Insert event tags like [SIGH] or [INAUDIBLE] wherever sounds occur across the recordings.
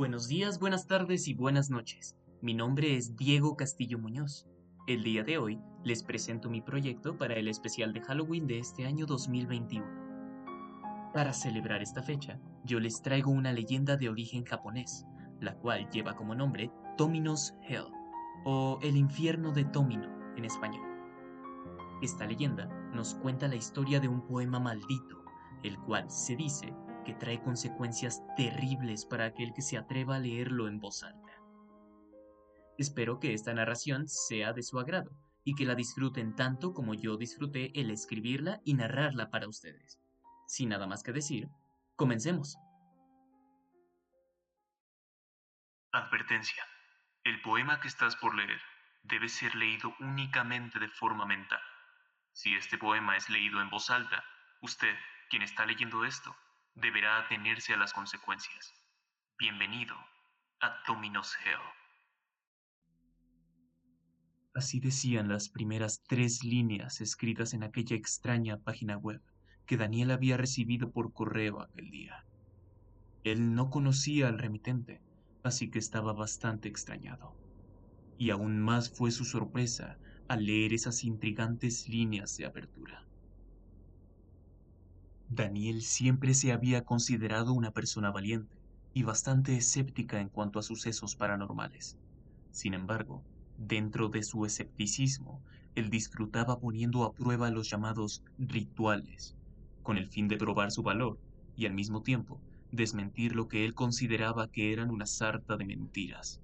Buenos días, buenas tardes y buenas noches. Mi nombre es Diego Castillo Muñoz. El día de hoy les presento mi proyecto para el especial de Halloween de este año 2021. Para celebrar esta fecha, yo les traigo una leyenda de origen japonés, la cual lleva como nombre Tomino's Hell, o el infierno de Tomino en español. Esta leyenda nos cuenta la historia de un poema maldito, el cual se dice que trae consecuencias terribles para aquel que se atreva a leerlo en voz alta. Espero que esta narración sea de su agrado y que la disfruten tanto como yo disfruté el escribirla y narrarla para ustedes. Sin nada más que decir, comencemos. Advertencia. El poema que estás por leer debe ser leído únicamente de forma mental. Si este poema es leído en voz alta, usted, quien está leyendo esto, deberá atenerse a las consecuencias. Bienvenido a Dominos Hell. Así decían las primeras tres líneas escritas en aquella extraña página web que Daniel había recibido por correo aquel día. Él no conocía al remitente, así que estaba bastante extrañado. Y aún más fue su sorpresa al leer esas intrigantes líneas de apertura. Daniel siempre se había considerado una persona valiente y bastante escéptica en cuanto a sucesos paranormales. Sin embargo, dentro de su escepticismo, él disfrutaba poniendo a prueba los llamados rituales, con el fin de probar su valor y al mismo tiempo desmentir lo que él consideraba que eran una sarta de mentiras.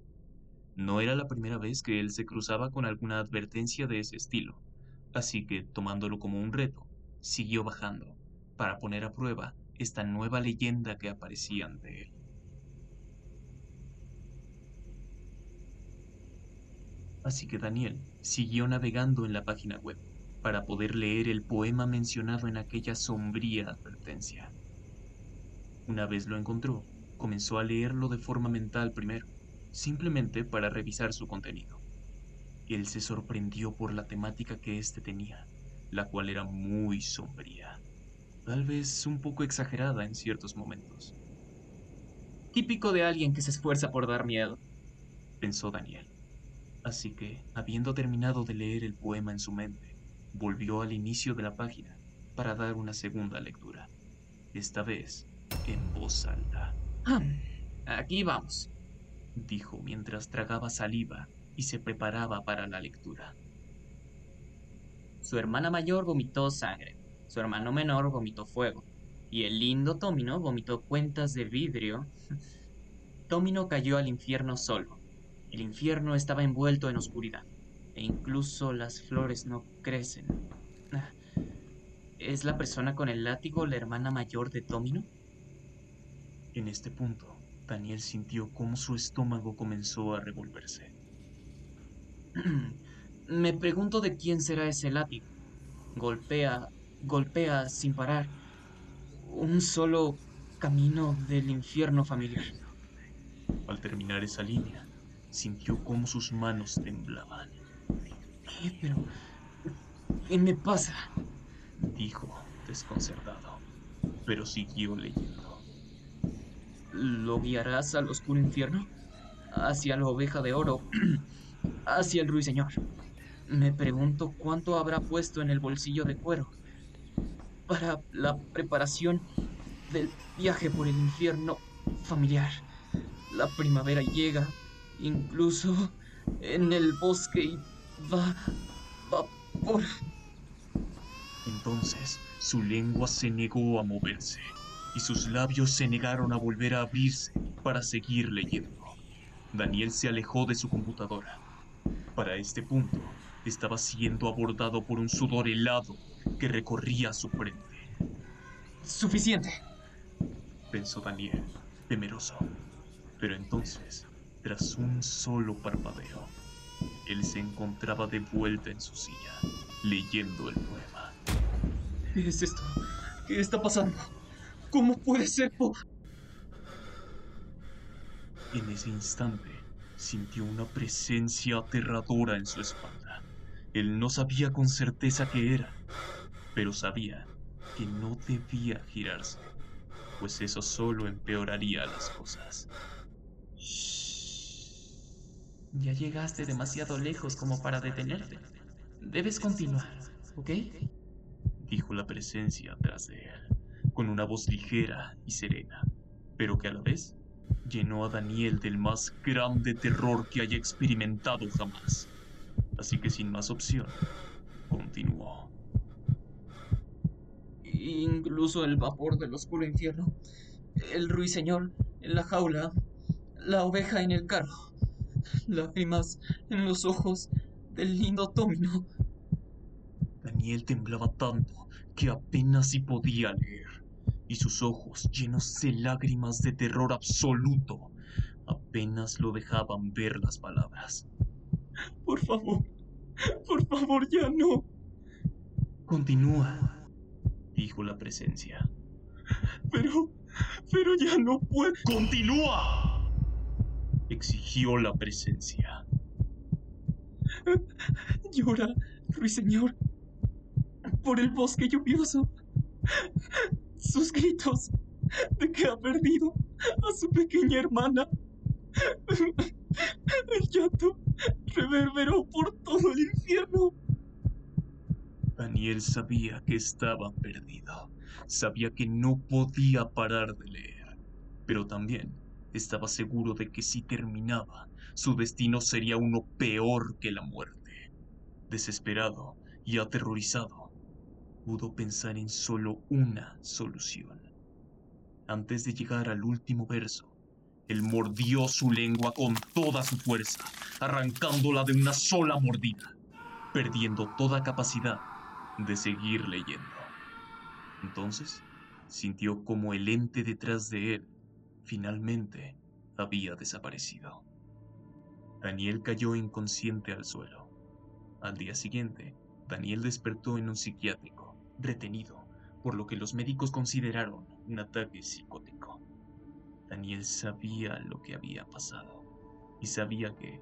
No era la primera vez que él se cruzaba con alguna advertencia de ese estilo, así que, tomándolo como un reto, siguió bajando para poner a prueba esta nueva leyenda que aparecía ante él. Así que Daniel siguió navegando en la página web para poder leer el poema mencionado en aquella sombría advertencia. Una vez lo encontró, comenzó a leerlo de forma mental primero, simplemente para revisar su contenido. Él se sorprendió por la temática que éste tenía, la cual era muy sombría tal vez un poco exagerada en ciertos momentos. Típico de alguien que se esfuerza por dar miedo, pensó Daniel. Así que, habiendo terminado de leer el poema en su mente, volvió al inicio de la página para dar una segunda lectura, esta vez en voz alta. Ah, aquí vamos, dijo mientras tragaba saliva y se preparaba para la lectura. Su hermana mayor vomitó sangre, su hermano menor vomitó fuego. Y el lindo Tomino vomitó cuentas de vidrio. [LAUGHS] Tomino cayó al infierno solo. El infierno estaba envuelto en oscuridad. E incluso las flores no crecen. Ah, ¿Es la persona con el látigo la hermana mayor de Tomino? En este punto, Daniel sintió cómo su estómago comenzó a revolverse. [CLEARS THROAT] Me pregunto de quién será ese látigo. Golpea golpea sin parar un solo camino del infierno familiar. Al terminar esa línea, sintió cómo sus manos temblaban. ¿Qué? Pero... ¿Qué me pasa? Dijo, desconcertado, pero siguió leyendo. ¿Lo guiarás al oscuro infierno? Hacia la oveja de oro, [CLEARS THROAT] hacia el ruiseñor. Me pregunto cuánto habrá puesto en el bolsillo de cuero para la preparación del viaje por el infierno familiar. La primavera llega, incluso en el bosque y va, va por... Entonces su lengua se negó a moverse y sus labios se negaron a volver a abrirse para seguir leyendo. Daniel se alejó de su computadora. Para este punto, estaba siendo abordado por un sudor helado que recorría su frente. Suficiente, pensó Daniel, temeroso. Pero entonces, tras un solo parpadeo, él se encontraba de vuelta en su silla, leyendo el poema. ¿Qué es esto? ¿Qué está pasando? ¿Cómo puede ser? En ese instante, sintió una presencia aterradora en su espalda. Él no sabía con certeza qué era, pero sabía que no debía girarse, pues eso solo empeoraría las cosas. Ya llegaste demasiado lejos como para detenerte. Debes continuar, ¿ok? Dijo la presencia atrás de él, con una voz ligera y serena, pero que a la vez llenó a Daniel del más grande terror que haya experimentado jamás. Así que sin más opción, continuó. Incluso el vapor del oscuro infierno, el ruiseñor en la jaula, la oveja en el carro, lágrimas en los ojos del lindo Tomino. Daniel temblaba tanto que apenas si podía leer y sus ojos, llenos de lágrimas de terror absoluto, apenas lo dejaban ver las palabras. Por favor, por favor, ya no. Continúa, dijo la presencia. Pero, pero ya no puedo. ¡Continúa! exigió la presencia. Llora, ruiseñor, por el bosque lluvioso sus gritos de que ha perdido a su pequeña hermana. El llanto reverberó por todo el infierno. Daniel sabía que estaba perdido, sabía que no podía parar de leer, pero también estaba seguro de que si terminaba, su destino sería uno peor que la muerte. Desesperado y aterrorizado, pudo pensar en solo una solución. Antes de llegar al último verso, él mordió su lengua con toda su fuerza, arrancándola de una sola mordida, perdiendo toda capacidad de seguir leyendo. Entonces, sintió como el ente detrás de él finalmente había desaparecido. Daniel cayó inconsciente al suelo. Al día siguiente, Daniel despertó en un psiquiátrico retenido, por lo que los médicos consideraron un ataque psicótico. Daniel sabía lo que había pasado y sabía que,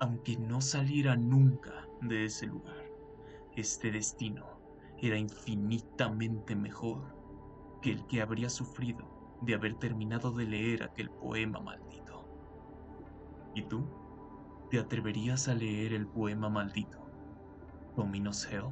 aunque no saliera nunca de ese lugar, este destino era infinitamente mejor que el que habría sufrido de haber terminado de leer aquel poema maldito. ¿Y tú? ¿Te atreverías a leer el poema maldito? Dominos Hell?